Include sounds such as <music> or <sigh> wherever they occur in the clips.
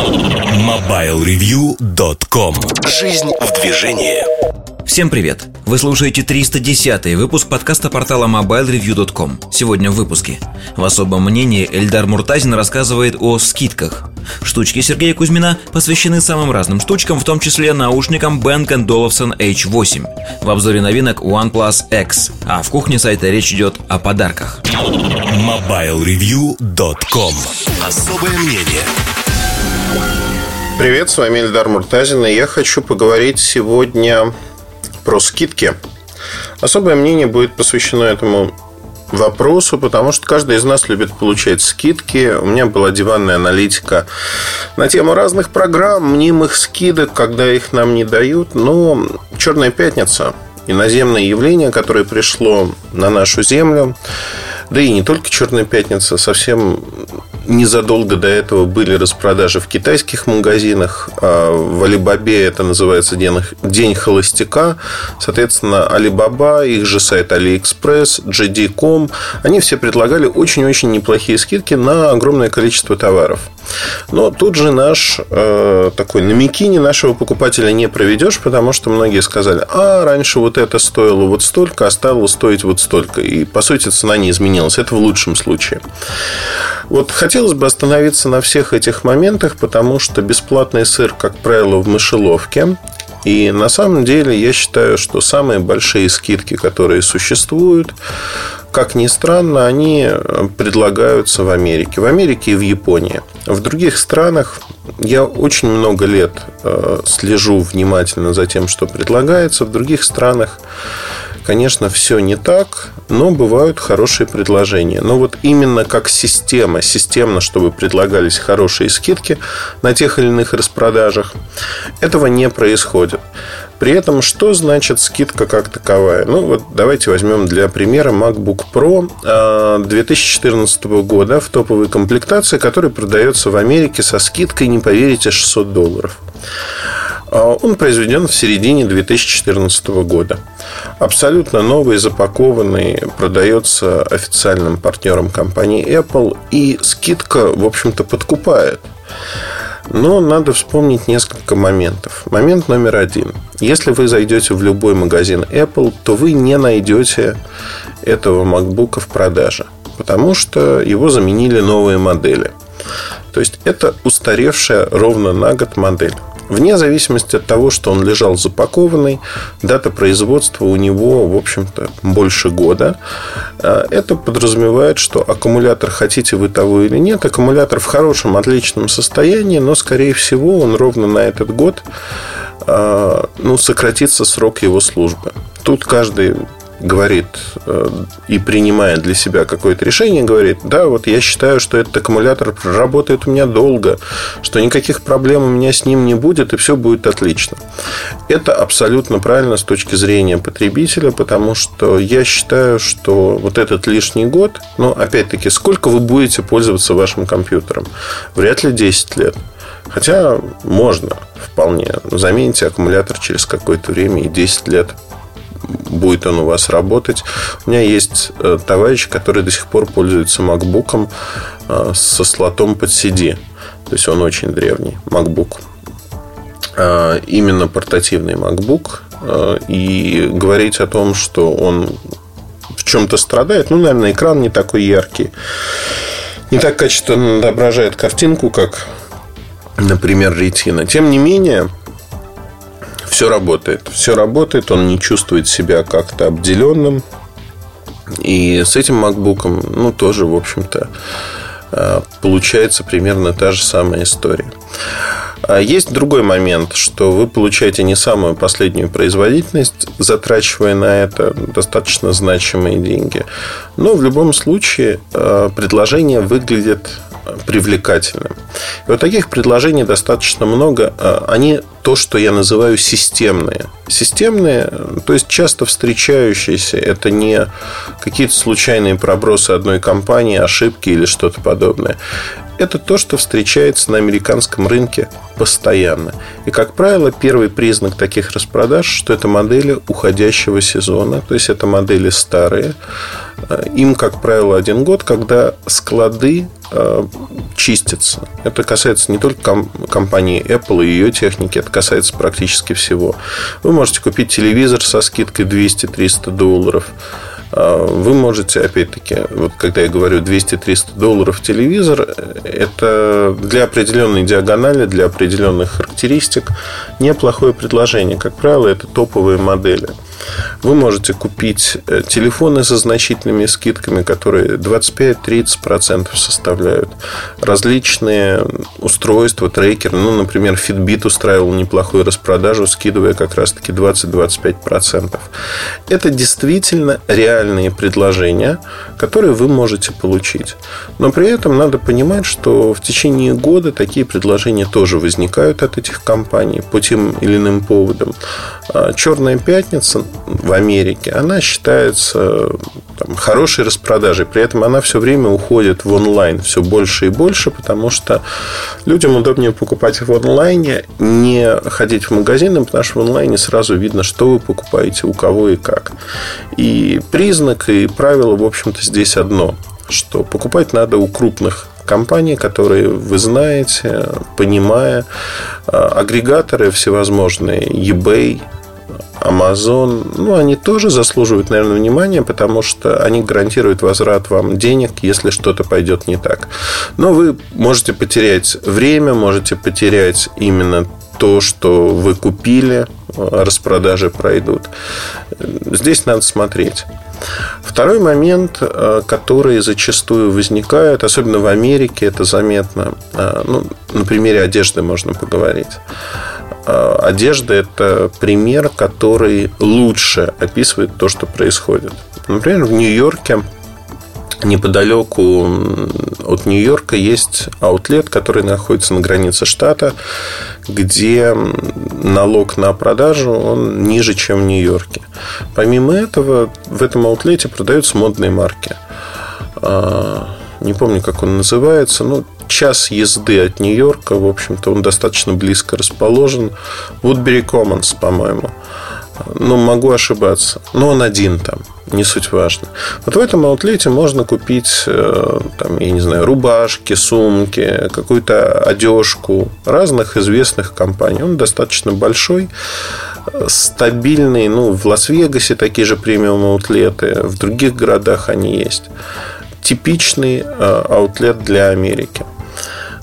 MobileReview.com Жизнь в движении Всем привет! Вы слушаете 310 выпуск подкаста портала MobileReview.com. Сегодня в выпуске. В особом мнении Эльдар Муртазин рассказывает о скидках. Штучки Сергея Кузьмина посвящены самым разным штучкам, в том числе наушникам Bang Olufsen H8. В обзоре новинок OnePlus X, а в кухне сайта речь идет о подарках. MobileReview.com Особое мнение Привет, с вами Эльдар Муртазин, и я хочу поговорить сегодня про скидки. Особое мнение будет посвящено этому вопросу, потому что каждый из нас любит получать скидки. У меня была диванная аналитика на тему разных программ, мнимых скидок, когда их нам не дают. Но Черная пятница иноземное явление, которое пришло на нашу землю, да и не только Черная пятница, совсем незадолго до этого были распродажи в китайских магазинах. А в Алибабе это называется день, холостяка. Соответственно, Алибаба, их же сайт AliExpress, JD.com, они все предлагали очень-очень неплохие скидки на огромное количество товаров. Но тут же наш э, такой на мякине нашего покупателя не проведешь, потому что многие сказали, а раньше вот это стоило вот столько, а стало стоить вот столько. И, по сути, цена не изменилась. Это в лучшем случае. Вот хотелось бы остановиться на всех этих моментах, потому что бесплатный сыр, как правило, в мышеловке. И на самом деле я считаю, что самые большие скидки, которые существуют, как ни странно, они предлагаются в Америке. В Америке и в Японии. В других странах я очень много лет э, слежу внимательно за тем, что предлагается. В других странах Конечно, все не так, но бывают хорошие предложения. Но вот именно как система, системно, чтобы предлагались хорошие скидки на тех или иных распродажах, этого не происходит. При этом, что значит скидка как таковая? Ну, вот давайте возьмем для примера MacBook Pro 2014 а, года в топовой комплектации, который продается в Америке со скидкой, не поверите, 600 долларов. А он произведен в середине 2014 года. Абсолютно новый, запакованный, продается официальным партнером компании Apple. И скидка, в общем-то, подкупает. Но надо вспомнить несколько моментов. Момент номер один. Если вы зайдете в любой магазин Apple, то вы не найдете этого MacBook в продаже. Потому что его заменили новые модели. То есть это устаревшая ровно на год модель. Вне зависимости от того, что он лежал запакованный, дата производства у него, в общем-то, больше года. А, это подразумевает, что аккумулятор, хотите вы того или нет, аккумулятор в хорошем, отличном состоянии, но, скорее всего, он ровно на этот год а, ну, сократится срок его службы. Тут каждый говорит э, и принимает для себя какое-то решение, говорит, да, вот я считаю, что этот аккумулятор работает у меня долго, что никаких проблем у меня с ним не будет, и все будет отлично. Это абсолютно правильно с точки зрения потребителя, потому что я считаю, что вот этот лишний год, ну, опять-таки, сколько вы будете пользоваться вашим компьютером? Вряд ли 10 лет. Хотя можно вполне. Замените аккумулятор через какое-то время и 10 лет будет он у вас работать. У меня есть э, товарищ, который до сих пор пользуется MacBook э, со слотом под CD. То есть он очень древний MacBook. Э, именно портативный MacBook. И говорить о том, что он в чем-то страдает, ну, наверное, экран не такой яркий. Не так качественно отображает картинку, как, например, ретина. Тем не менее, все работает. Все работает, он не чувствует себя как-то обделенным. И с этим MacBook, ну, тоже, в общем-то, э, получается примерно та же самая история. А есть другой момент, что вы получаете не самую последнюю производительность, затрачивая на это достаточно значимые деньги. Но в любом случае э, предложение выглядит привлекательным. И вот таких предложений достаточно много. А, они то, что я называю системные. Системные, то есть часто встречающиеся, это не какие-то случайные пробросы одной компании, ошибки или что-то подобное. Это то, что встречается на американском рынке постоянно. И, как правило, первый признак таких распродаж, что это модели уходящего сезона, то есть это модели старые. Им, как правило, один год, когда склады чистится. Это касается не только ком- компании Apple и ее техники, это касается практически всего. Вы можете купить телевизор со скидкой 200-300 долларов. А, вы можете, опять-таки, вот когда я говорю 200-300 долларов телевизор, это для определенной диагонали, для определенных характеристик неплохое предложение. Как правило, это топовые модели. Вы можете купить э, телефоны со значительными скидками, которые 25-30% составляют. Различные устройства, трекеры. Ну, например, Fitbit устраивал неплохую распродажу, скидывая как раз-таки 20-25%. Это действительно реальные предложения, которые вы можете получить. Но при этом надо понимать, что в течение года такие предложения тоже возникают от этих компаний по тем или иным поводам. А Черная пятница в Америке, она считается там, хорошей распродажей. При этом она все время уходит в онлайн все больше и больше, потому что людям удобнее покупать в онлайне, не ходить в магазины, потому что в онлайне сразу видно, что вы покупаете, у кого и как. И признак и правило, в общем-то, здесь одно, что покупать надо у крупных компаний, которые вы знаете, понимая, а, агрегаторы всевозможные, eBay, Amazon, ну, они тоже заслуживают, наверное, внимания, потому что они гарантируют возврат вам денег, если что-то пойдет не так. Но вы можете потерять время, можете потерять именно то, что вы купили, распродажи пройдут. Здесь надо смотреть. Второй момент, э, который зачастую возникает, особенно в Америке, это заметно. Э, ну, на примере одежды можно поговорить. Э, одежда – это пример, который лучше описывает то, что происходит. Например, в Нью-Йорке неподалеку от Нью-Йорка есть аутлет, который находится на границе штата, где налог на продажу он ниже, чем в Нью-Йорке. Помимо этого, в этом аутлете продаются модные марки. А, не помню, как он называется. Ну, час езды от Нью-Йорка. В общем-то, он достаточно близко расположен. Woodbury Commons, по-моему. Ну, могу ошибаться. Но он один там. Не суть важно. Вот в этом аутлете можно купить, э, там, я не знаю, рубашки, сумки, какую-то одежку разных известных компаний. Он достаточно большой, стабильный. Ну, в Лас-Вегасе такие же премиум аутлеты. В других городах они есть. Типичный э, аутлет для Америки.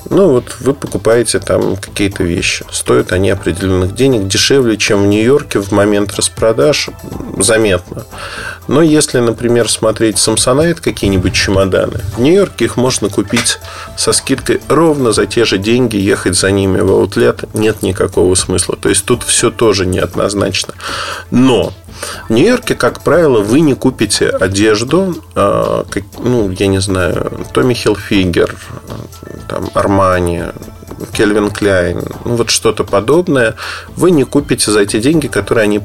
Ну, вот вы покупаете там какие-то вещи. Стоят они определенных денег дешевле, чем в Нью-Йорке в момент распродаж. Заметно. Но если, например, смотреть Samsonite какие-нибудь чемоданы, в Нью-Йорке их можно купить со скидкой ровно за те же деньги, ехать за ними в аутлет нет никакого смысла. То есть тут все тоже неоднозначно. Но в Нью-Йорке, как правило, вы не купите одежду, а, ну, я не знаю, Томми Хилфигер, там, Армани, Кельвин Кляйн, ну, вот что-то подобное, вы не купите за эти деньги, которые они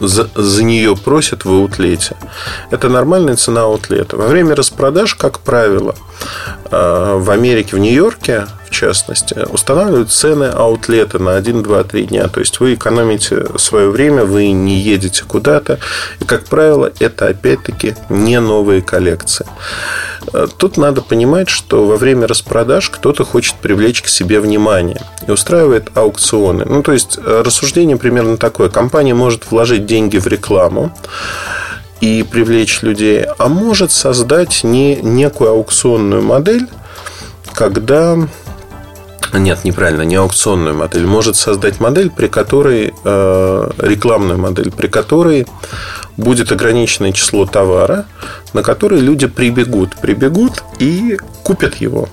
за, за нее просят в аутлете. Это нормальная цена аутлета. Во время распродаж, как правило, а, в Америке, в Нью-Йорке в частности, устанавливают цены аутлета на 1, 2, 3 дня. То есть вы экономите свое время, вы не едете куда-то. И, как правило, это опять-таки не новые коллекции. Тут надо понимать, что во время распродаж кто-то хочет привлечь к себе внимание и устраивает аукционы. Ну, то есть рассуждение примерно такое. Компания может вложить деньги в рекламу, и привлечь людей, а может создать не некую аукционную модель, когда нет, неправильно, не аукционную модель. Может создать модель, при которой э, рекламную модель, при которой будет ограниченное число товара, на который люди прибегут, прибегут и купят его.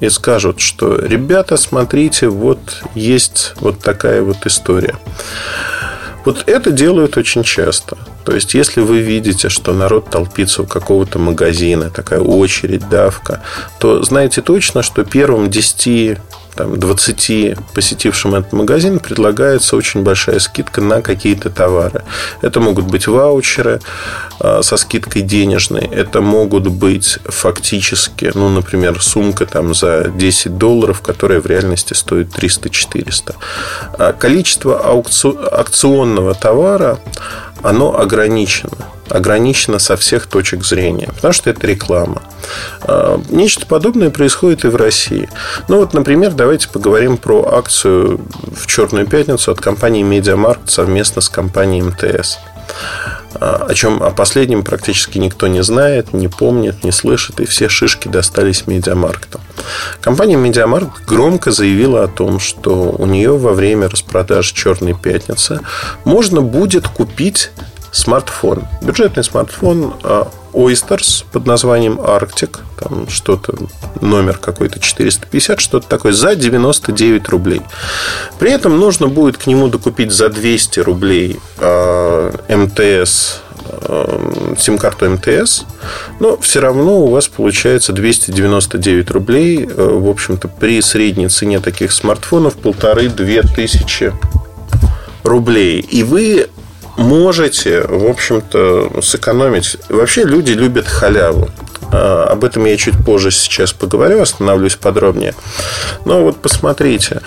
И скажут, что ребята, смотрите, вот есть вот такая вот история. Вот это делают очень часто. То есть, если вы видите, что народ толпится у какого-то магазина, такая очередь, давка, то знаете точно, что первым 10 там, 20 посетившим этот магазин предлагается очень большая скидка на какие-то товары. Это могут быть ваучеры а, со скидкой денежной. Это могут быть фактически, ну, например, сумка там за 10 долларов, которая в реальности стоит 300-400. А количество аукционного товара, оно ограничено. Ограничено со всех точек зрения, потому что это реклама. А, нечто подобное происходит и в России. Ну вот, например, давайте поговорим про акцию в Черную пятницу от компании Медиамаркт совместно с компанией МТС а, о чем о последнем практически никто не знает, не помнит, не слышит, и все шишки достались Медиамаркту. Компания Медиамаркт громко заявила о том, что у нее во время распродаж Черной пятницы можно будет купить смартфон. Бюджетный смартфон а, Oysters под названием Arctic. Там что-то, номер какой-то 450, что-то такое, за 99 рублей. При этом нужно будет к нему докупить за 200 рублей э, МТС э, сим-карту МТС, но все равно у вас получается 299 рублей. В общем-то, при средней цене таких смартфонов полторы-две тысячи рублей. И вы можете, в общем-то, сэкономить. Вообще люди любят халяву. А, об этом я чуть позже сейчас поговорю, остановлюсь подробнее. Но вот посмотрите.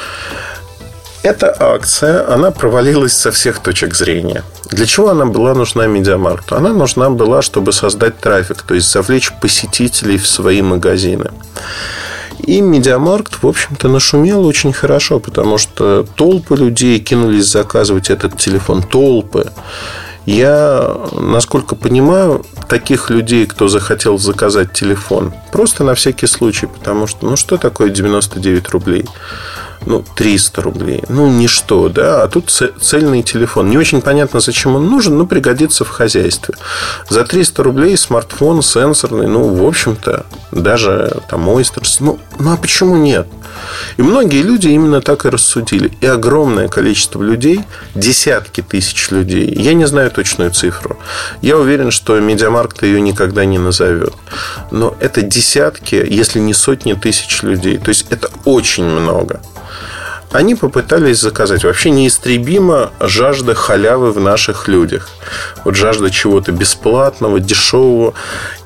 Эта акция, она провалилась со всех точек зрения. Для чего она была нужна Медиамаркту? Она нужна была, чтобы создать трафик, то есть завлечь посетителей в свои магазины. И Медиамаркт, в общем-то, нашумел очень хорошо, потому что толпы людей кинулись заказывать этот телефон. Толпы. Я, насколько понимаю, таких людей, кто захотел заказать телефон, просто на всякий случай, потому что, ну, что такое 99 рублей? Ну, 300 рублей. Ну, ничто, да. А тут цельный телефон. Не очень понятно, зачем он нужен, но пригодится в хозяйстве. За 300 рублей смартфон сенсорный, ну, в общем-то, даже там Oyster. Ну, ну, а почему нет? И многие люди именно так и рассудили. И огромное количество людей, десятки тысяч людей, я не знаю точную цифру. Я уверен, что Медиамаркт ее никогда не назовет. Но это десятки, если не сотни тысяч людей. То есть это очень много они попытались заказать. Вообще неистребима жажда халявы в наших людях. Вот жажда чего-то бесплатного, дешевого.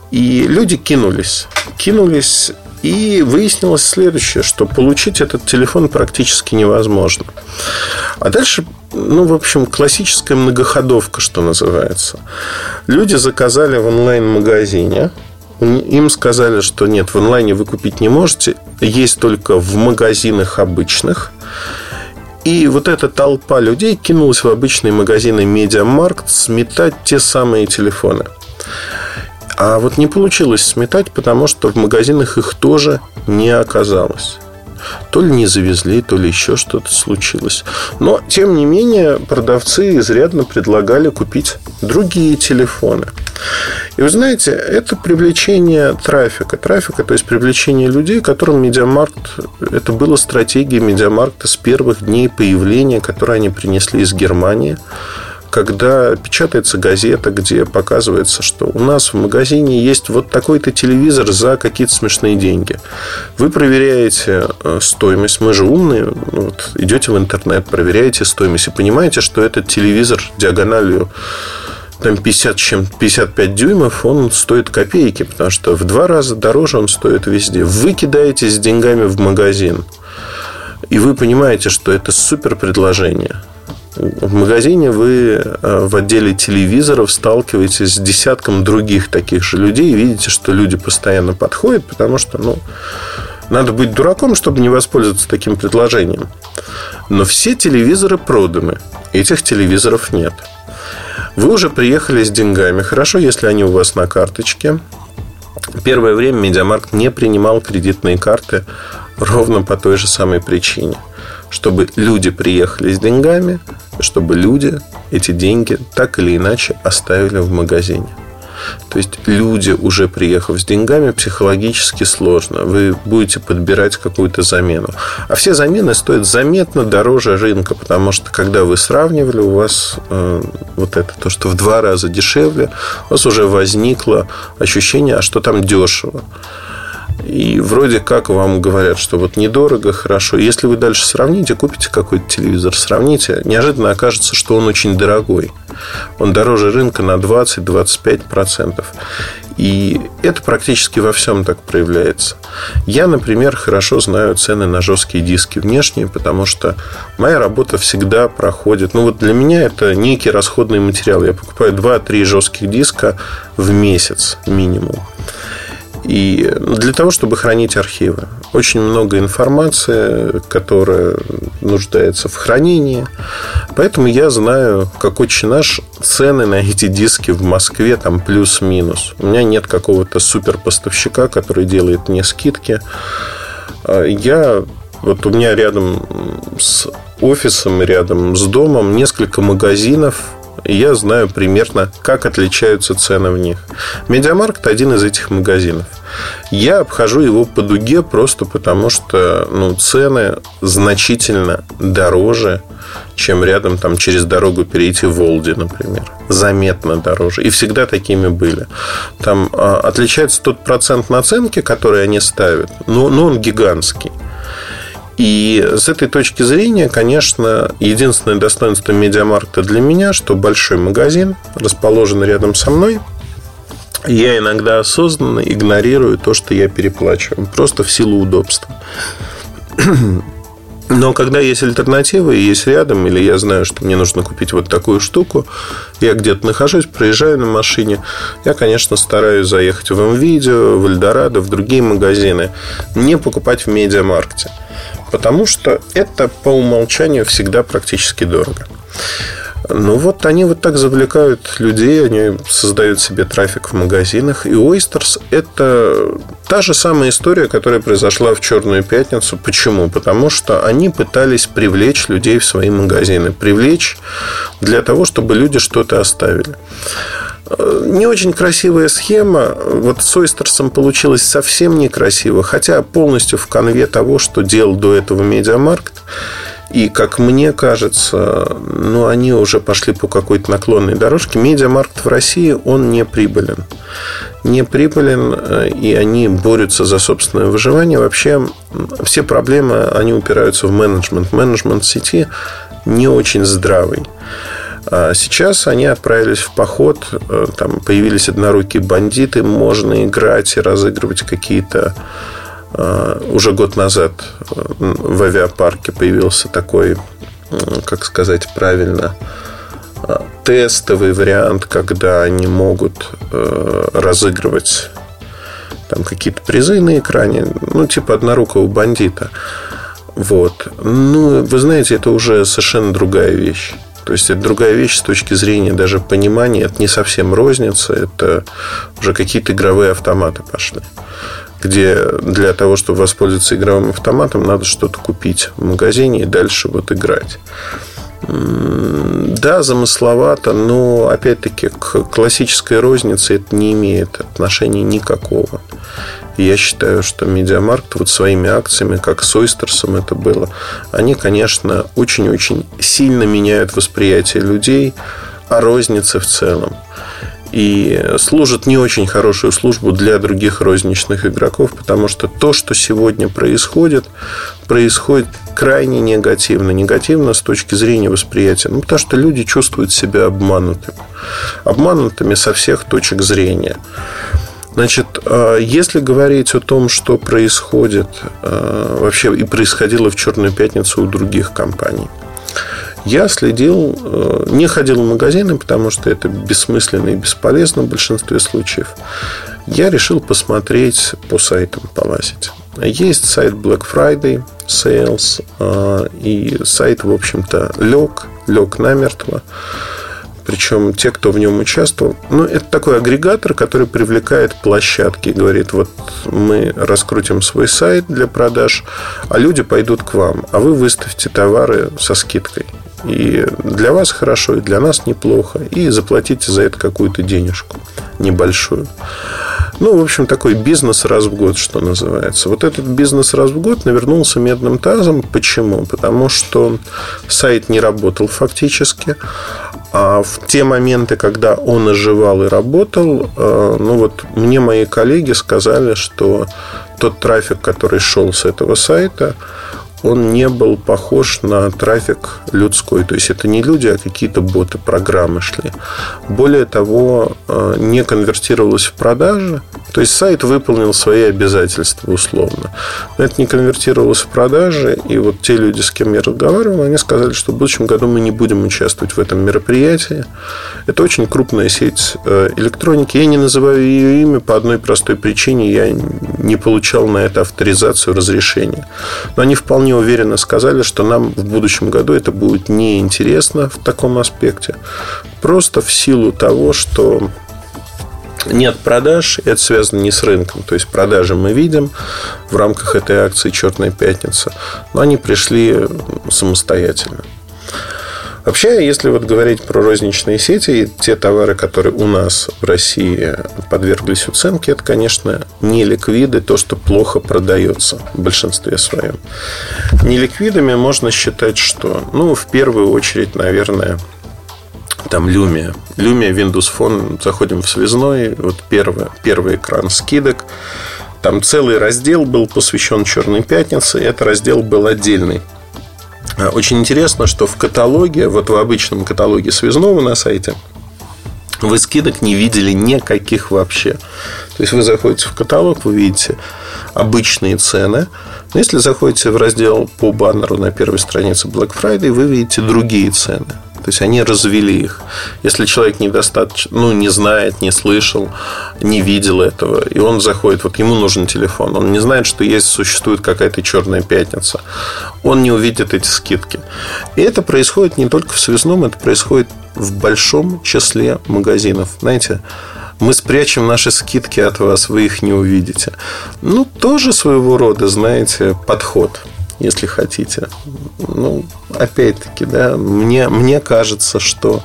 И люди кинулись. Кинулись и выяснилось следующее, что получить этот телефон практически невозможно. А дальше, ну, в общем, классическая многоходовка, что называется. Люди заказали в онлайн-магазине, им сказали, что нет, в онлайне вы купить не можете, есть только в магазинах обычных. И вот эта толпа людей кинулась в обычные магазины Медиамаркт сметать те самые телефоны. А вот не получилось сметать, потому что в магазинах их тоже не оказалось. То ли не завезли, то ли еще что-то случилось. Но, тем не менее, продавцы изрядно предлагали купить другие телефоны. И вы знаете, это привлечение трафика. Трафика, то есть привлечение людей, которым Медиамаркт... Это было стратегией Медиамаркта с первых дней появления, которые они принесли из Германии когда печатается газета, где показывается, что у нас в магазине есть вот такой-то телевизор за какие-то смешные деньги. Вы проверяете э, стоимость. Мы же умные. Вот, идете в интернет, проверяете стоимость и понимаете, что этот телевизор диагональю там 50 чем 55 дюймов, он стоит копейки, потому что в два раза дороже он стоит везде. Вы кидаетесь с деньгами в магазин, и вы понимаете, что это супер предложение. В магазине вы э, в отделе телевизоров сталкиваетесь с десятком других таких же людей и видите, что люди постоянно подходят, потому что, ну, надо быть дураком, чтобы не воспользоваться таким предложением. Но все телевизоры проданы. Этих телевизоров нет. Вы уже приехали с деньгами. Хорошо, если они у вас на карточке. Первое время Медиамаркт не принимал кредитные карты ровно по той же самой причине – чтобы люди приехали с деньгами, чтобы люди эти деньги так или иначе оставили в магазине. То есть люди, уже приехав с деньгами, психологически сложно. Вы будете подбирать какую-то замену. А все замены стоят заметно дороже рынка, потому что когда вы сравнивали, у вас э, вот это то, что в два раза дешевле, у вас уже возникло ощущение, а что там дешево. И вроде как вам говорят, что вот недорого, хорошо. Если вы дальше сравните, купите какой-то телевизор, сравните, неожиданно окажется, что он очень дорогой. Он дороже рынка на 20-25%. И это практически во всем так проявляется. Я, например, хорошо знаю цены на жесткие диски внешние, потому что моя работа всегда проходит. Ну, вот для меня это некий расходный материал. Я покупаю 2-3 жестких диска в месяц минимум. И для того, чтобы хранить архивы. Очень много информации, которая нуждается в хранении. Поэтому я знаю, как очень наш цены на эти диски в Москве там плюс-минус. У меня нет какого-то супер поставщика, который делает мне скидки. А я вот у меня рядом с офисом, рядом с домом несколько магазинов, и я знаю примерно, как отличаются цены в них. Медиамаркт один из этих магазинов. Я обхожу его по дуге просто потому, что ну, цены значительно дороже, чем рядом там через дорогу перейти в Волде, например. Заметно дороже. И всегда такими были. Там а, отличается тот процент наценки, который они ставят, но, но он гигантский. И с этой точки зрения, конечно, единственное достоинство медиамаркта для меня, что большой магазин расположен рядом со мной. Я иногда осознанно игнорирую то, что я переплачиваю, просто в силу удобства. Но когда есть альтернатива и есть рядом, или я знаю, что мне нужно купить вот такую штуку, я где-то нахожусь, проезжаю на машине, я, конечно, стараюсь заехать в МВидео, в Эльдорадо, в другие магазины, не покупать в медиамаркте. Потому что это по умолчанию всегда практически дорого. Ну вот они вот так завлекают людей, они создают себе трафик в магазинах. И Oysters – это та же самая история, которая произошла в Черную пятницу. Почему? Потому что они пытались привлечь людей в свои магазины. Привлечь для того, чтобы люди что-то оставили. Не очень красивая схема. Вот с Oysters ом получилось совсем некрасиво, хотя полностью в канве того, что делал до этого Медиамаркт. И, как мне кажется, ну, они уже пошли по какой-то наклонной дорожке. Медиамаркт в России, он не прибылен. Не прибылен, э, и они борются за собственное выживание. Вообще, все проблемы, они упираются в менеджмент. Менеджмент сети не очень здравый. А сейчас они отправились в поход, э, там появились однорукие бандиты, можно играть и разыгрывать какие-то уже год назад э, в авиапарке появился такой, как сказать правильно, тестовый вариант, когда они могут разыгрывать там какие-то призы на экране, ну, типа однорукого бандита. Вот. Ну, вы знаете, это уже совершенно другая вещь. То есть это другая вещь с точки зрения даже понимания. Это не совсем розница, это уже какие-то игровые автоматы пошли. Где для того, чтобы воспользоваться игровым автоматом, надо что-то купить в магазине и дальше вот играть. Да, замысловато, но опять-таки к классической рознице это не имеет отношения никакого. я считаю, что Медиамаркт вот своими акциями, как с Ойстерсом это было, они, конечно, очень-очень сильно меняют восприятие людей о рознице в целом и служит не очень хорошую службу для других розничных игроков, потому что то, что сегодня происходит, происходит крайне негативно. Негативно с точки зрения восприятия. Ну, потому что люди чувствуют себя обманутыми. Обманутыми со всех точек зрения. Значит, а, если говорить о том, что происходит а, вообще и происходило в Черную пятницу у других компаний – я следил, э, не ходил в магазины, потому что это бессмысленно и бесполезно в большинстве случаев. Я решил посмотреть по сайтам, полазить. Есть сайт Black Friday Sales э, и сайт, в общем-то, лег, лег намертво. Причем те, кто в нем участвовал, ну, это такой агрегатор, который привлекает площадки. Говорит, вот мы раскрутим свой сайт для продаж, а люди пойдут к вам, а вы выставьте товары со скидкой. И для вас хорошо, и для нас неплохо. И заплатите за это какую-то денежку небольшую. Ну, в общем, такой бизнес раз в год, что называется. Вот этот бизнес раз в год навернулся медным тазом. Почему? Потому что сайт не работал фактически. А в те моменты, когда он оживал и работал, э, ну вот мне мои коллеги сказали, что тот трафик, который шел с этого сайта, он не был похож на трафик людской. То есть это не люди, а какие-то боты, программы шли. Более того, э, не конвертировалось в продажи. То есть сайт выполнил свои обязательства условно. Но это не конвертировалось в продажи. И вот те люди, с кем я разговаривал, они сказали, что в будущем году мы не будем участвовать в этом мероприятии. Это очень крупная сеть э, электроники. Я не называю ее имя по одной простой причине. Я не получал на это авторизацию, разрешения. Но они вполне вполне уверенно сказали, что нам в будущем году это будет неинтересно в таком аспекте. Просто в силу того, что нет продаж, это связано не с рынком. То есть продажи мы видим в рамках этой акции «Черная пятница», но они пришли самостоятельно. Вообще, если вот говорить про розничные сети, те товары, которые у нас в России подверглись уценке, это, конечно, не ликвиды, то, что плохо продается в большинстве своем. Не ликвидами можно считать, что, ну, в первую очередь, наверное, там Lumia. Lumia Windows Phone, заходим в связной, вот первый, первый экран скидок. Там целый раздел был посвящен Черной пятнице. Это раздел был отдельный. А, очень интересно, что в каталоге, вот в обычном каталоге связного на сайте, вы скидок не видели никаких вообще. То есть вы заходите в каталог, вы видите обычные цены. Но если заходите в раздел по баннеру на первой странице Black Friday, вы видите другие цены. То есть они развели их. Если человек недостаточно, ну, не знает, не слышал, не видел этого, и он заходит, вот ему нужен телефон, он не знает, что есть, существует какая-то черная пятница, он не увидит эти скидки. И это происходит не только в связном, это происходит в большом числе магазинов. Знаете, мы спрячем наши скидки от вас, вы их не увидите. Ну, тоже своего рода, знаете, подход если хотите. Ну, опять-таки, да, мне, мне кажется, что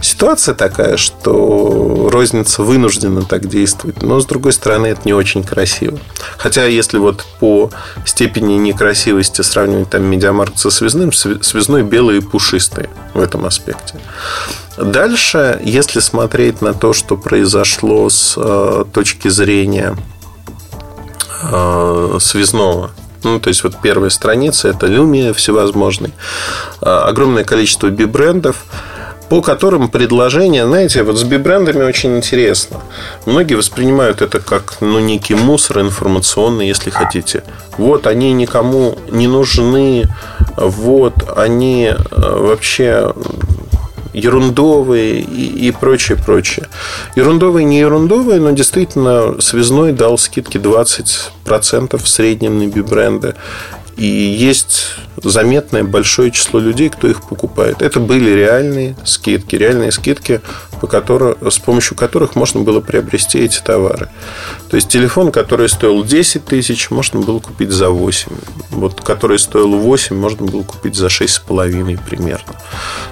ситуация такая, что розница вынуждена так действовать, но с другой стороны это не очень красиво. Хотя если вот по степени некрасивости сравнивать там медиамаркт со связным, связной белый и пушистый в этом аспекте. Дальше, если смотреть на то, что произошло с э, точки зрения э, связного, ну, то есть, вот первая страница – это Lumia всевозможный. А, огромное количество би-брендов по которым предложения, знаете, вот с би-брендами очень интересно. Многие воспринимают это как ну, некий мусор информационный, если хотите. Вот они никому не нужны, вот они э, вообще ерундовые и, и прочее, прочее. Ерундовые, не ерундовые, но действительно связной дал скидки 20% в среднем на би-бренды. И есть заметное большое число людей, кто их покупает. Это были реальные скидки, реальные скидки, по которым, с помощью которых можно было приобрести эти товары. То есть телефон, который стоил 10 тысяч, можно было купить за 8. Вот, который стоил 8, можно было купить за 6,5 примерно.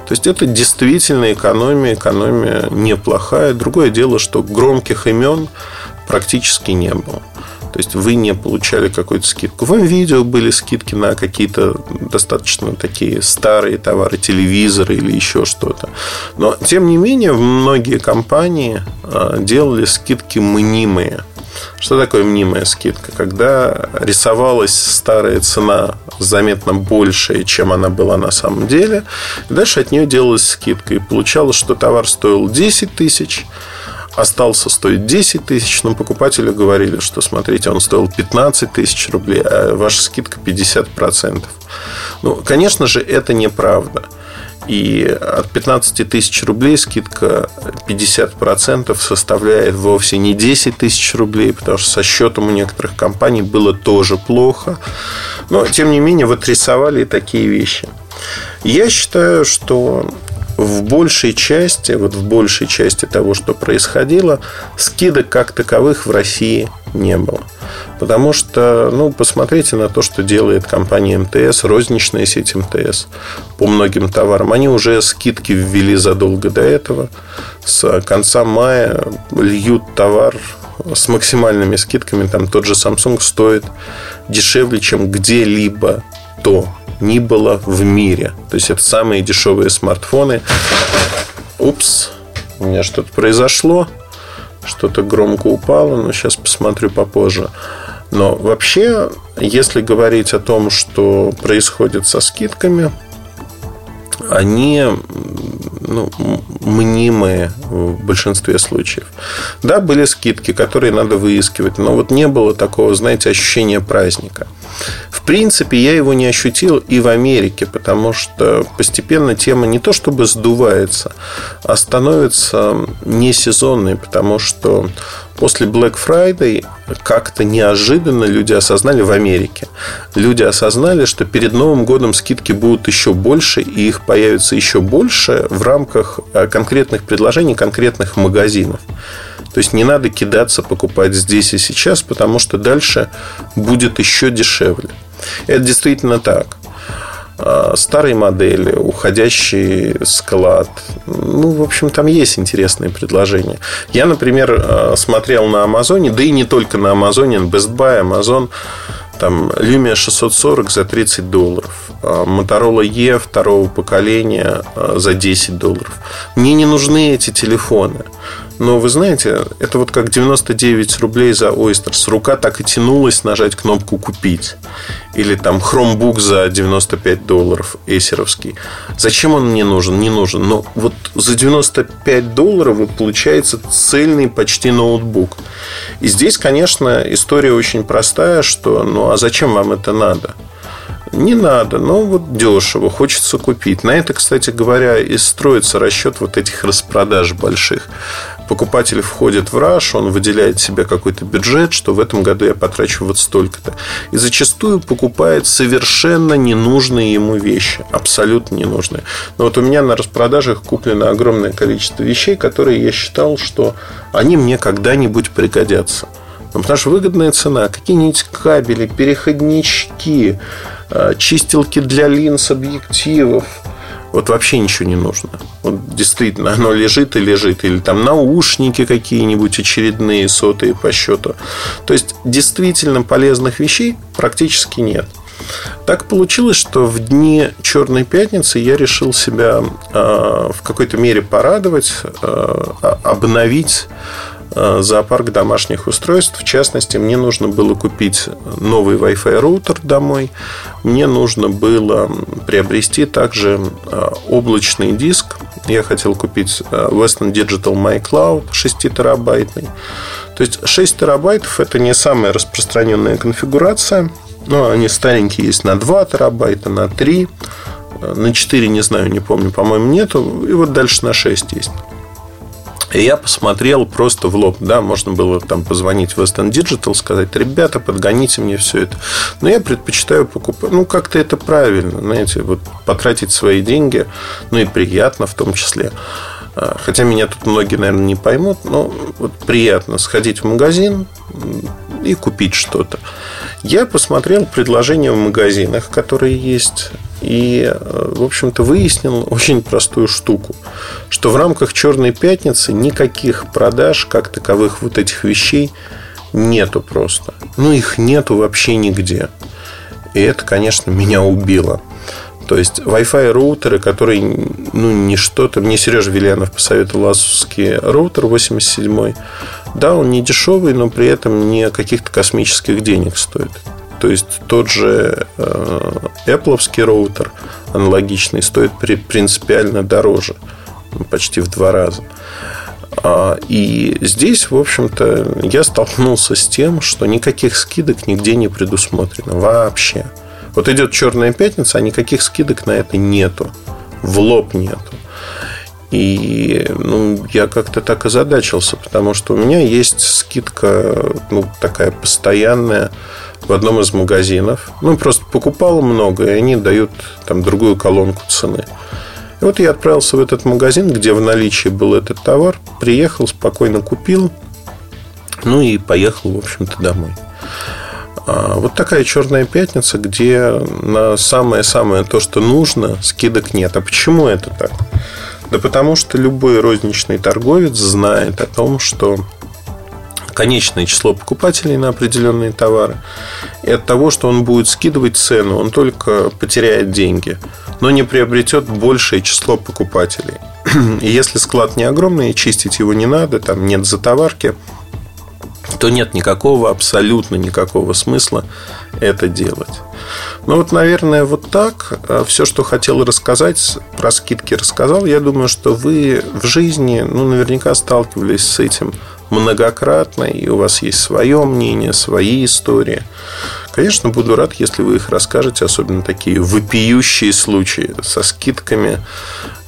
То есть это действительно экономия, экономия неплохая. Другое дело, что громких имен практически не было. То есть вы не получали какую-то скидку. В видео были скидки на какие-то достаточно такие старые товары, телевизоры или еще что-то. Но, тем не менее, многие компании а, делали скидки мнимые. Что такое мнимая скидка? Когда рисовалась старая цена заметно большая, чем она была на самом деле, и дальше от нее делалась скидка. И получалось, что товар стоил 10 тысяч, остался стоить 10 тысяч, но покупателю говорили, что, смотрите, он стоил 15 тысяч рублей, а ваша скидка 50%. Ну, конечно же, это неправда. И от 15 тысяч рублей скидка 50% составляет вовсе не 10 тысяч рублей, потому что со счетом у некоторых компаний было тоже плохо. Но, тем не менее, вот рисовали такие вещи. Я считаю, что в большей части, вот в большей части того, что происходило, скидок как таковых в России не было. Потому что, ну, посмотрите на то, что делает компания МТС, розничная сеть МТС по многим товарам. Они уже скидки ввели задолго до этого. С конца мая льют товар с максимальными скидками, там тот же Samsung стоит дешевле, чем где-либо то ни было в мире. То есть это самые дешевые смартфоны. Упс, у меня что-то произошло. Что-то громко упало, но сейчас посмотрю попозже. Но вообще, если говорить о том, что происходит со скидками, они ну, мнимые в большинстве случаев. Да, были скидки, которые надо выискивать, но вот не было такого, знаете, ощущения праздника. В принципе, я его не ощутил и в Америке, потому что постепенно тема не то чтобы сдувается, а становится не сезонной, потому что после Black Friday как-то неожиданно люди осознали в Америке. Люди осознали, что перед Новым годом скидки будут еще больше, и их появится еще больше в рамках э, конкретных предложений, конкретных магазинов. То есть не надо кидаться покупать здесь и сейчас, потому что дальше будет еще дешевле. Это действительно так. А, старые модели, уходящий склад. Ну, в общем, там есть интересные предложения. Я, например, а, смотрел на Амазоне, да и не только на Амазоне, на Best Buy, Amazon, там Lumia 640 за 30 долларов, а, Motorola E второго поколения за 10 долларов. Мне не нужны эти телефоны. Но вы знаете, это вот как 99 рублей за Oysters. Рука так и тянулась нажать кнопку «Купить». Или там Chromebook за 95 долларов эсеровский. Зачем он мне нужен? Не нужен. Но вот за 95 долларов получается цельный почти ноутбук. И здесь, конечно, история очень простая, что ну а зачем вам это надо? Не надо, но вот дешево, хочется купить. На это, кстати говоря, и строится расчет вот этих распродаж больших. Покупатель входит в раш, он выделяет себе какой-то бюджет, что в этом году я потрачу вот столько-то. И зачастую покупает совершенно ненужные ему вещи. Абсолютно ненужные. Но вот у меня на распродажах куплено огромное количество вещей, которые я считал, что они мне когда-нибудь пригодятся. Ну, потому что выгодная цена. Какие-нибудь кабели, переходнички, а, чистилки для линз, объективов. Вот вообще ничего не нужно. Вот действительно, оно лежит и лежит. Или там наушники какие-нибудь очередные, сотые по счету. То есть, действительно полезных вещей практически нет. Так получилось, что в дни Черной пятницы я решил себя э, в какой-то мере порадовать, э, обновить зоопарк домашних устройств. В частности, мне нужно было купить новый Wi-Fi роутер домой. Мне нужно было приобрести также э, облачный диск. Я хотел купить э, Western Digital My Cloud 6 терабайтный. То есть 6 терабайтов это не самая распространенная конфигурация. Но они старенькие есть на 2 терабайта, на 3, на 4, не знаю, не помню, по-моему, нету. И вот дальше на 6 есть. И я посмотрел просто в лоб, да, можно было там позвонить в Western Digital, сказать, ребята, подгоните мне все это. Но я предпочитаю покупать, ну, как-то это правильно, знаете, вот потратить свои деньги, ну, и приятно в том числе. А, хотя меня тут многие, наверное, не поймут, но вот приятно сходить в магазин и купить что-то. Я посмотрел предложения в магазинах, которые есть, и, э, в общем-то, выяснил очень простую штуку, что в рамках Черной пятницы никаких продаж, как таковых вот этих вещей, нету просто. Ну, их нету вообще нигде. И это, конечно, меня убило. То есть Wi-Fi роутеры, которые, ну, не что-то. Мне Сережа Вильянов посоветовал асусский роутер 87 Да, он не дешевый, но при этом не каких-то космических денег стоит. То есть тот же э, Apple роутер аналогичный стоит принципиально дороже, ну, почти в два раза. А, и здесь, в общем-то, я столкнулся с тем, что никаких скидок нигде не предусмотрено вообще. Вот идет Черная пятница, а никаких скидок на это нету. В лоб нету. И ну, я как-то так озадачился, потому что у меня есть скидка ну, такая постоянная в одном из магазинов. Ну, просто покупал много, и они дают там другую колонку цены. И вот я отправился в этот магазин, где в наличии был этот товар, приехал, спокойно купил, ну и поехал, в общем-то, домой. А вот такая черная пятница, где на самое-самое то, что нужно, скидок нет. А почему это так? Да потому что любой розничный торговец знает о том, что конечное число покупателей на определенные товары. И от того, что он будет скидывать цену, он только потеряет деньги, но не приобретет большее число покупателей. <clears throat> И если склад не огромный, чистить его не надо, там нет затоварки, то нет никакого, абсолютно никакого смысла это делать. Ну вот, наверное, вот так. А Все, что хотел рассказать, про скидки рассказал. Я думаю, что вы в жизни, ну, наверняка сталкивались с этим многократно, и у вас есть свое мнение, свои истории. Конечно, буду рад, если вы их расскажете, особенно такие вопиющие случаи со скидками,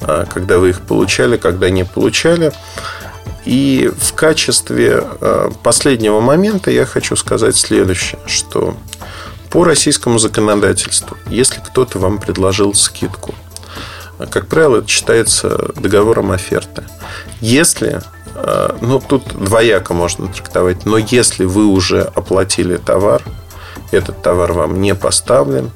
а, когда вы их получали, когда не получали. И в качестве а, последнего момента я хочу сказать следующее, что по российскому законодательству, если кто-то вам предложил скидку, как правило, это считается договором оферты. Если а, ну, тут двояко можно трактовать. Но если вы уже оплатили товар, этот товар вам не поставлен,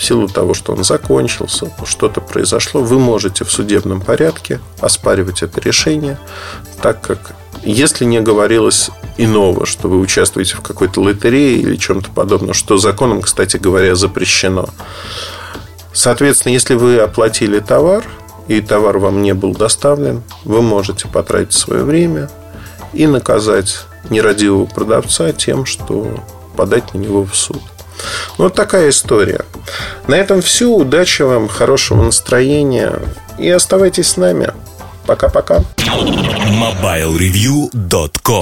в силу того, что он закончился, что-то произошло, вы можете в судебном порядке оспаривать это решение, так как если не говорилось иного, что вы участвуете в какой-то лотерее или чем-то подобном, что законом, кстати говоря, запрещено. Соответственно, если вы оплатили товар, и товар вам не был доставлен, вы можете потратить свое время и наказать нерадивого продавца тем, что подать на него в суд. Ну, вот такая история. На этом все. Удачи вам, хорошего настроения и оставайтесь с нами. Пока-пока. MobileReview.com